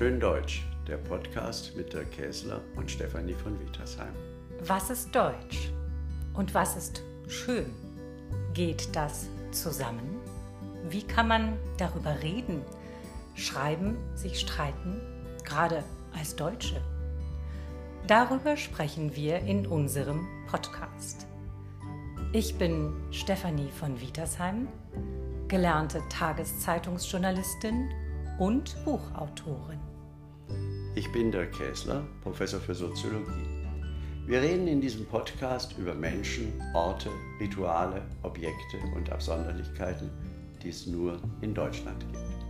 Schön Deutsch, der Podcast mit Dirk Käsler und Stefanie von Wietersheim. Was ist Deutsch und was ist schön? Geht das zusammen? Wie kann man darüber reden, schreiben, sich streiten, gerade als Deutsche? Darüber sprechen wir in unserem Podcast. Ich bin Stefanie von Wietersheim, gelernte Tageszeitungsjournalistin und Buchautorin. Ich bin der Käsler, Professor für Soziologie. Wir reden in diesem Podcast über Menschen, Orte, Rituale, Objekte und Absonderlichkeiten, die es nur in Deutschland gibt.